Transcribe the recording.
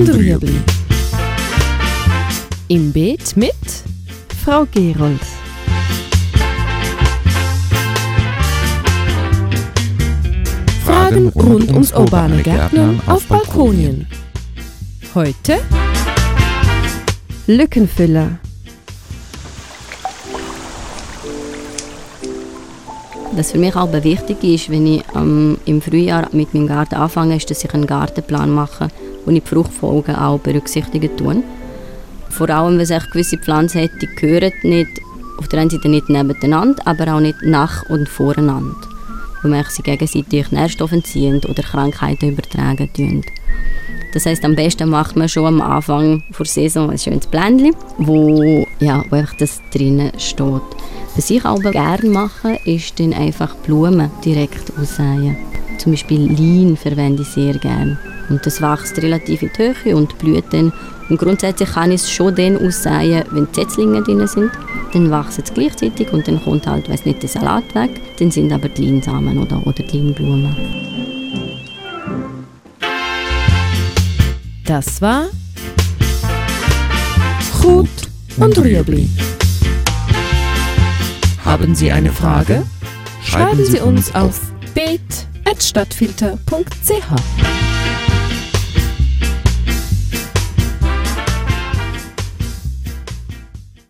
und Rüebli. Im Beet mit Frau Gerold. Fragen rund ums urbane Gärtnern auf Balkonien. Heute Lückenfüller. Was für mich auch wichtig ist, wenn ich ähm, im Frühjahr mit meinem Garten anfange, ist, dass ich einen Gartenplan mache, wo ich die Fruchtfolgen auch berücksichtigen tue. Vor allem, wenn es gewisse Pflanzen hat, die gehören nicht, auf der einen Seite nicht nebeneinander, aber auch nicht nach und voreinander. Weil man sie gegenseitig Nährstoffe entziehen oder Krankheiten übertragen tun. Das heißt, am besten macht man schon am Anfang der Saison ein schönes Blendchen, wo, ja, wo einfach das drinnen steht. Was ich aber gerne mache, ist dann einfach Blumen direkt aussäen. Zum Beispiel Lein verwende ich sehr gerne. Und das wächst relativ in die Höhe und blüht dann. Und grundsätzlich kann ich es schon dann aussäen, wenn die Setzlinge drin sind. Dann wachsen sie gleichzeitig und dann kommt halt, weiß nicht, der Salat weg. Dann sind aber die Leinsamen oder, oder die Leinblumen. Das war Gut und Rüebli. Haben Sie eine Frage? Schreiben Sie uns auf beet.stadtfilter.ch.